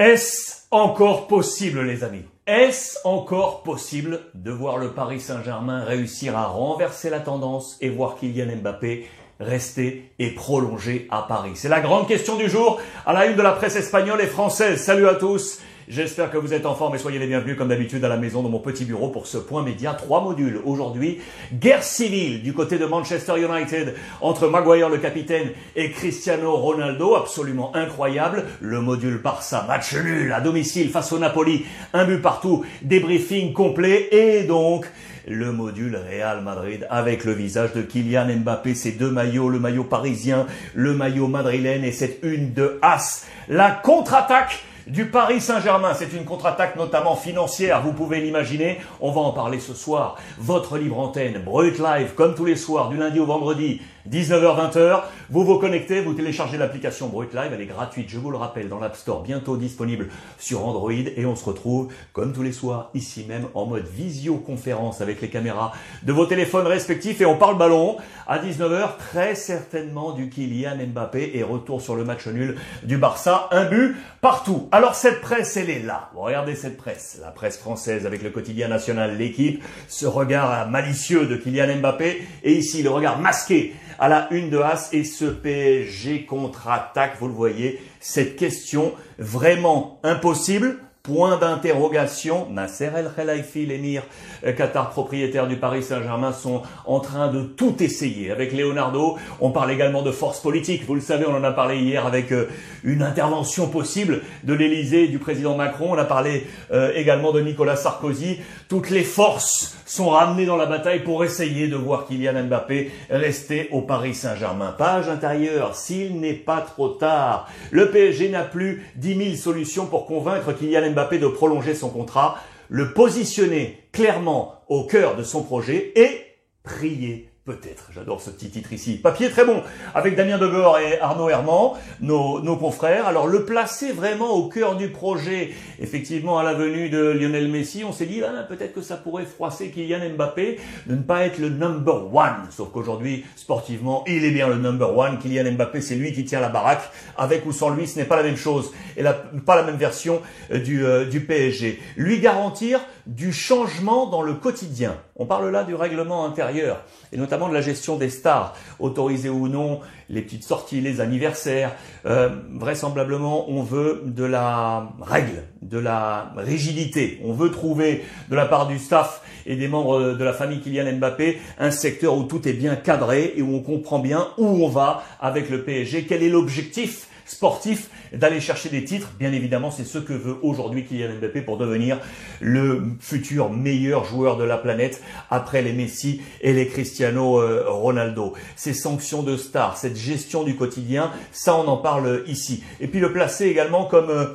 Est-ce encore possible, les amis? Est-ce encore possible de voir le Paris Saint-Germain réussir à renverser la tendance et voir Kylian Mbappé rester et prolonger à Paris? C'est la grande question du jour à la une de la presse espagnole et française. Salut à tous J'espère que vous êtes en forme et soyez les bienvenus comme d'habitude à la maison dans mon petit bureau pour ce point média. Trois modules aujourd'hui. Guerre civile du côté de Manchester United entre Maguire le capitaine et Cristiano Ronaldo. Absolument incroyable. Le module Barça, match nul à domicile face au Napoli. Un but partout. Débriefing complet et donc le module Real Madrid avec le visage de Kylian Mbappé, ces deux maillots, le maillot parisien, le maillot madrilène et cette une de As. La contre-attaque du Paris Saint-Germain. C'est une contre-attaque notamment financière, vous pouvez l'imaginer. On va en parler ce soir. Votre libre antenne, Brut Live, comme tous les soirs, du lundi au vendredi, 19h-20h. Vous vous connectez, vous téléchargez l'application Brut Live, elle est gratuite, je vous le rappelle, dans l'App Store, bientôt disponible sur Android. Et on se retrouve, comme tous les soirs, ici même, en mode visioconférence avec les caméras de vos téléphones respectifs. Et on parle ballon à 19h, très certainement du Kylian Mbappé et retour sur le match nul du Barça. Un but partout. Alors cette presse, elle est là. regardez cette presse, la presse française avec le quotidien national, l'équipe, ce regard malicieux de Kylian Mbappé. Et ici, le regard masqué à la une de As et ce PSG contre-attaque, vous le voyez, cette question vraiment impossible Point d'interrogation, Nasser El Khelaifi, l'émir euh, Qatar propriétaire du Paris Saint-Germain, sont en train de tout essayer. Avec Leonardo, on parle également de force politique. Vous le savez, on en a parlé hier avec euh, une intervention possible de l'Élysée du président Macron. On a parlé euh, également de Nicolas Sarkozy. Toutes les forces sont ramenées dans la bataille pour essayer de voir Kylian Mbappé rester au Paris Saint-Germain. Page intérieure, s'il n'est pas trop tard. Le PSG n'a plus 10 000 solutions pour convaincre Kylian Mbappé de prolonger son contrat, le positionner clairement au cœur de son projet et prier Peut-être, j'adore ce petit titre ici. Papier très bon, avec Damien Degor et Arnaud Herman, nos, confrères. Alors le placer vraiment au cœur du projet, effectivement à la venue de Lionel Messi, on s'est dit ah, peut-être que ça pourrait froisser Kylian Mbappé de ne pas être le number one. Sauf qu'aujourd'hui, sportivement, il est bien le number one. Kylian Mbappé, c'est lui qui tient la baraque. Avec ou sans lui, ce n'est pas la même chose et pas la même version euh, du, euh, du PSG. Lui garantir du changement dans le quotidien. On parle là du règlement intérieur et notamment de la gestion des stars, autorisées ou non, les petites sorties, les anniversaires. Euh, vraisemblablement, on veut de la règle, de la rigidité. On veut trouver de la part du staff et des membres de la famille Kylian Mbappé un secteur où tout est bien cadré et où on comprend bien où on va avec le PSG, quel est l'objectif sportif d'aller chercher des titres. Bien évidemment, c'est ce que veut aujourd'hui Kylian Mbappé pour devenir le futur meilleur joueur de la planète après les Messi et les Cristiano euh, Ronaldo. Ces sanctions de stars, cette gestion du quotidien, ça on en parle ici. Et puis le placer également comme euh,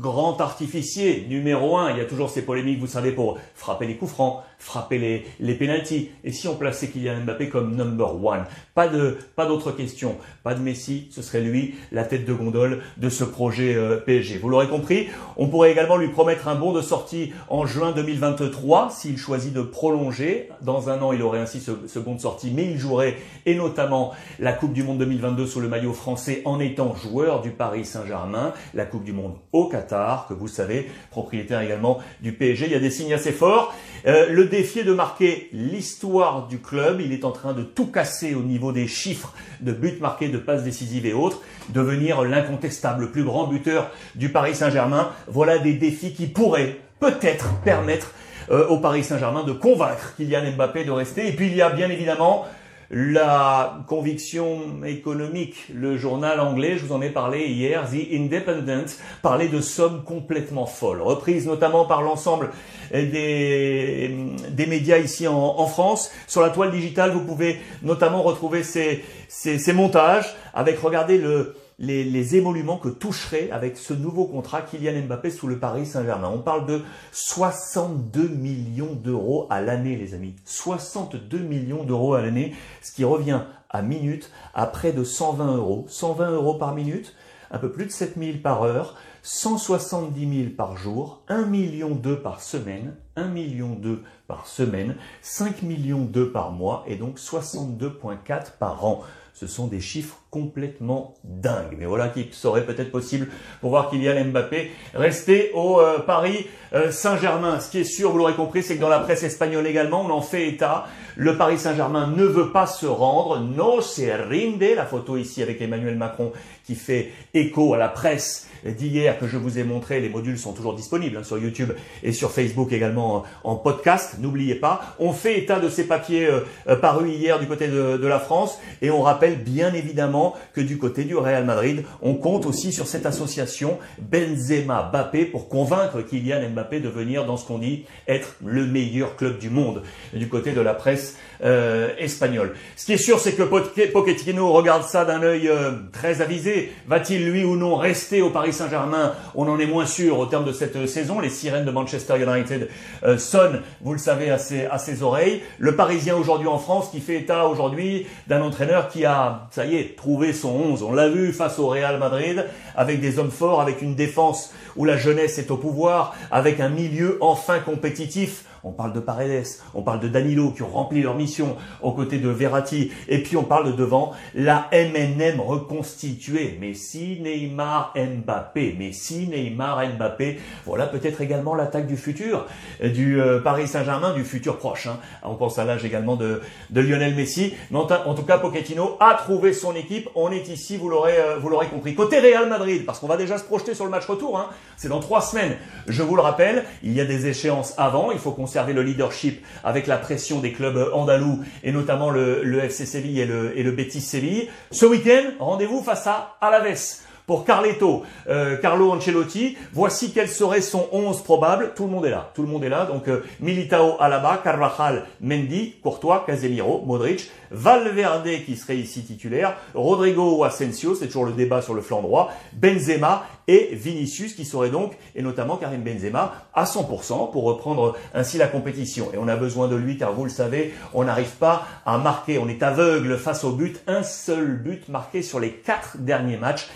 grand artificier numéro un. Il y a toujours ces polémiques, vous savez, pour frapper les coups francs, frapper les, les pénalties. Et si on plaçait Kylian Mbappé comme number one? Pas de, pas d'autre question. Pas de Messi, ce serait lui, la tête de gondole de ce projet euh, PSG. Vous l'aurez compris, on pourrait également lui promettre un bon de sortie en juin 2023 s'il choisit de prolonger. Dans un an, il aurait ainsi ce, ce bon de sortie, mais il jouerait et notamment la Coupe du Monde 2022 sous le maillot français en étant joueur du Paris Saint-Germain, la Coupe du Monde au Qatar que vous savez, propriétaire également du PSG. Il y a des signes assez forts. Euh, le défi est de marquer l'histoire du club. Il est en train de tout casser au niveau des chiffres de buts marqués, de passes décisives et autres, devenir l'incontestable, le plus grand buteur du Paris Saint-Germain. Voilà des défis qui pourraient peut-être permettre euh, au Paris Saint-Germain de convaincre Kylian Mbappé de rester. Et puis il y a bien évidemment la conviction économique. Le journal anglais, je vous en ai parlé hier, The Independent, parlait de sommes complètement folles, reprises notamment par l'ensemble des, des médias ici en, France. Sur la toile digitale, vous pouvez notamment retrouver ces, ces, ces montages avec, regardez, le, les, émoluments que toucherait avec ce nouveau contrat Kylian Mbappé sous le Paris Saint-Germain. On parle de 62 millions d'euros à l'année, les amis. 62 millions d'euros à l'année, ce qui revient à minute à près de 120 euros. 120 euros par minute, un peu plus de 7000 par heure, 170 000 par jour, 1 million 2 par semaine, 1 million 2 par semaine, 5 millions 2 par mois et donc 62,4 par an. Ce sont des chiffres complètement dingues. Mais voilà qui serait peut-être possible pour voir Kylian Mbappé rester au euh, Paris euh, Saint-Germain. Ce qui est sûr, vous l'aurez compris, c'est que dans la presse espagnole également, on en fait état. Le Paris Saint-Germain ne veut pas se rendre. No se rinde. La photo ici avec Emmanuel Macron qui fait écho à la presse d'hier que je vous ai montré. Les modules sont toujours disponibles hein, sur YouTube et sur Facebook également en, podcast. N'oubliez pas, on fait état de ces papiers euh, euh, parus hier du côté de, la France et on rappelle bien évidemment que du côté du Real Madrid, on compte aussi sur cette association Benzema-Mbappé pour convaincre Kylian Mbappé de venir dans ce qu'on dit être le meilleur club du monde du côté de la presse euh, espagnole. Ce qui est sûr, c'est que Pochettino regarde ça d'un œil euh, très avisé. Va-t-il lui ou non rester au Paris Saint-Germain, on en est moins sûr au terme de cette euh, saison. Les sirènes de Manchester United sonnent, vous le savez, à ses, à ses oreilles. Le Parisien aujourd'hui en France qui fait état aujourd'hui d'un entraîneur qui a, ça y est, trouvé son 11. On l'a vu face au Real Madrid, avec des hommes forts, avec une défense où la jeunesse est au pouvoir, avec un milieu enfin compétitif on parle de Paredes, on parle de Danilo qui ont rempli leur mission aux côtés de Verratti, et puis on parle de devant la MNM reconstituée. Messi, Neymar, Mbappé, Messi, Neymar, Mbappé. Voilà peut-être également l'attaque du futur du euh, Paris Saint-Germain, du futur proche. Hein. On pense à l'âge également de, Lionel Messi. En, tout cas, Pochettino a trouvé son équipe. On est ici, vous l'aurez, euh, vous l'aurez compris. Côté Real Madrid, parce qu'on va déjà se projeter sur le match retour. Hein. C'est dans trois semaines. Je vous le rappelle, il y a des échéances avant. Il faut qu'on conserver le leadership avec la pression des clubs andalous et notamment le, le FC Séville et le, et le Séville. Ce week-end, rendez-vous face à Alaves pour Carletto, euh, Carlo Ancelotti. Voici quel serait son 11 probable. Tout le monde est là. Tout le monde est là. Donc euh, Militao, Alaba, Carvajal, Mendy, Courtois, Casemiro, Modric, Valverde qui serait ici titulaire, Rodrigo ou Asensio, c'est toujours le débat sur le flanc droit, Benzema et Vinicius qui serait donc, et notamment Karim Benzema, à 100% pour reprendre ainsi la compétition. Et on a besoin de lui car vous le savez, on n'arrive pas à marquer, on est aveugle face au but, un seul but marqué sur les quatre derniers matchs,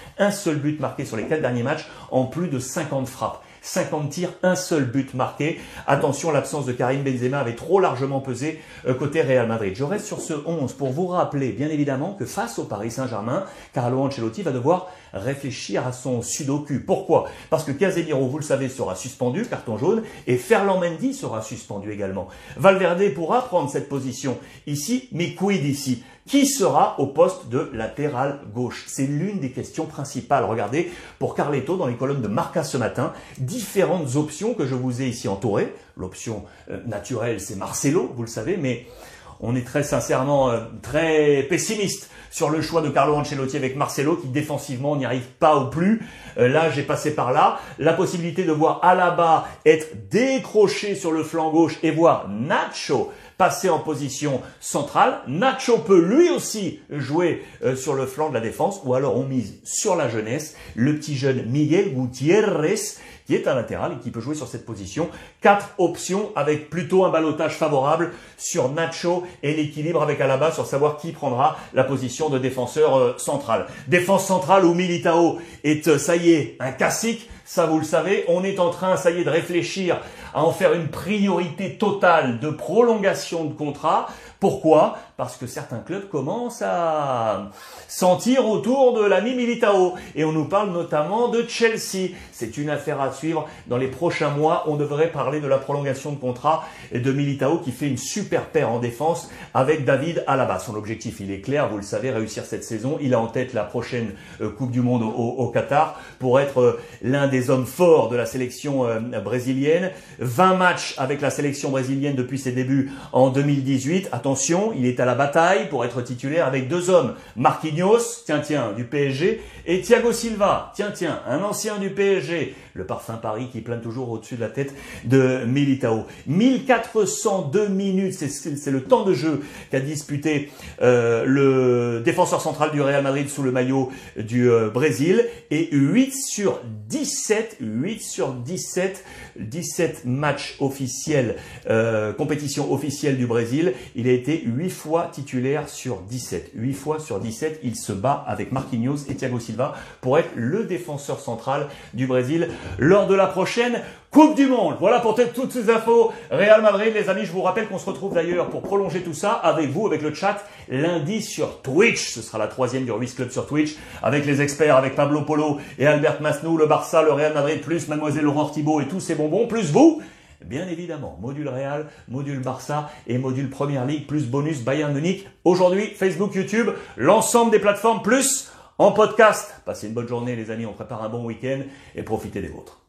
but marqué sur les quatre derniers matchs en plus de 50 frappes. 50 tirs, un seul but marqué. Attention, l'absence de Karim Benzema avait trop largement pesé euh, côté Real Madrid. Je reste sur ce 11 pour vous rappeler, bien évidemment, que face au Paris Saint-Germain, Carlo Ancelotti va devoir réfléchir à son sudoku. Pourquoi? Parce que Casemiro, vous le savez, sera suspendu, carton jaune, et Ferland Mendy sera suspendu également. Valverde pourra prendre cette position ici, mais quid ici? Qui sera au poste de latéral gauche? C'est l'une des questions principales. Regardez, pour Carletto, dans les colonnes de Marca ce matin, différentes options que je vous ai ici entourées. L'option euh, naturelle, c'est Marcelo, vous le savez, mais on est très sincèrement euh, très pessimiste sur le choix de Carlo Ancelotti avec Marcelo qui défensivement n'y arrive pas ou plus. Euh, là, j'ai passé par là. La possibilité de voir Alaba être décroché sur le flanc gauche et voir Nacho passer en position centrale. Nacho peut lui aussi jouer euh, sur le flanc de la défense ou alors on mise sur la jeunesse, le petit jeune Miguel Gutiérrez qui est un latéral et qui peut jouer sur cette position. Quatre options avec plutôt un balotage favorable sur Nacho et l'équilibre avec Alaba sur savoir qui prendra la position de défenseur euh, central. Défense centrale où Militao est, euh, ça y est, un classique. Ça, vous le savez, on est en train, ça y est, de réfléchir à en faire une priorité totale de prolongation de contrat. Pourquoi? Parce que certains clubs commencent à sentir autour de l'ami Militao. Et on nous parle notamment de Chelsea. C'est une affaire à suivre. Dans les prochains mois, on devrait parler de la prolongation de contrat de Militao qui fait une super paire en défense avec David Alaba. Son objectif, il est clair, vous le savez, réussir cette saison. Il a en tête la prochaine euh, Coupe du Monde au, Qatar pour être euh, l'un des hommes forts de la sélection euh, brésilienne. 20 matchs avec la sélection brésilienne depuis ses débuts en 2018. Attention, il est à la bataille pour être titulaire avec deux hommes. Marquinhos, tiens tiens, du PSG, et Thiago Silva, tiens tiens, un ancien du PSG. Le parfum Paris qui plane toujours au-dessus de la tête de Militao. 1402 minutes, c'est le temps de jeu qu'a disputé euh, le défenseur central du Real Madrid sous le maillot du euh, Brésil. Et 8 sur 17, 8 sur 17, 17 matchs officiels, euh, compétition officielle du Brésil. Il a été 8 fois titulaire sur 17. 8 fois sur 17, il se bat avec Marquinhos et Thiago Silva pour être le défenseur central du Brésil lors de la prochaine Coupe du Monde. Voilà pour toutes ces infos. Real Madrid, les amis, je vous rappelle qu'on se retrouve d'ailleurs pour prolonger tout ça avec vous, avec le chat, lundi sur Twitch. Ce sera la troisième du Ruiz Club sur Twitch, avec les experts, avec Pablo Polo et Albert Masnou, le Barça, le Real Madrid, plus Mademoiselle Laurent Thibault et tous ces bonbons, plus vous. Bien évidemment, module Real, module Barça et module Première Ligue, plus bonus Bayern Munich. Aujourd'hui, Facebook, YouTube, l'ensemble des plateformes, plus en podcast. Passez une bonne journée les amis, on prépare un bon week-end et profitez des vôtres.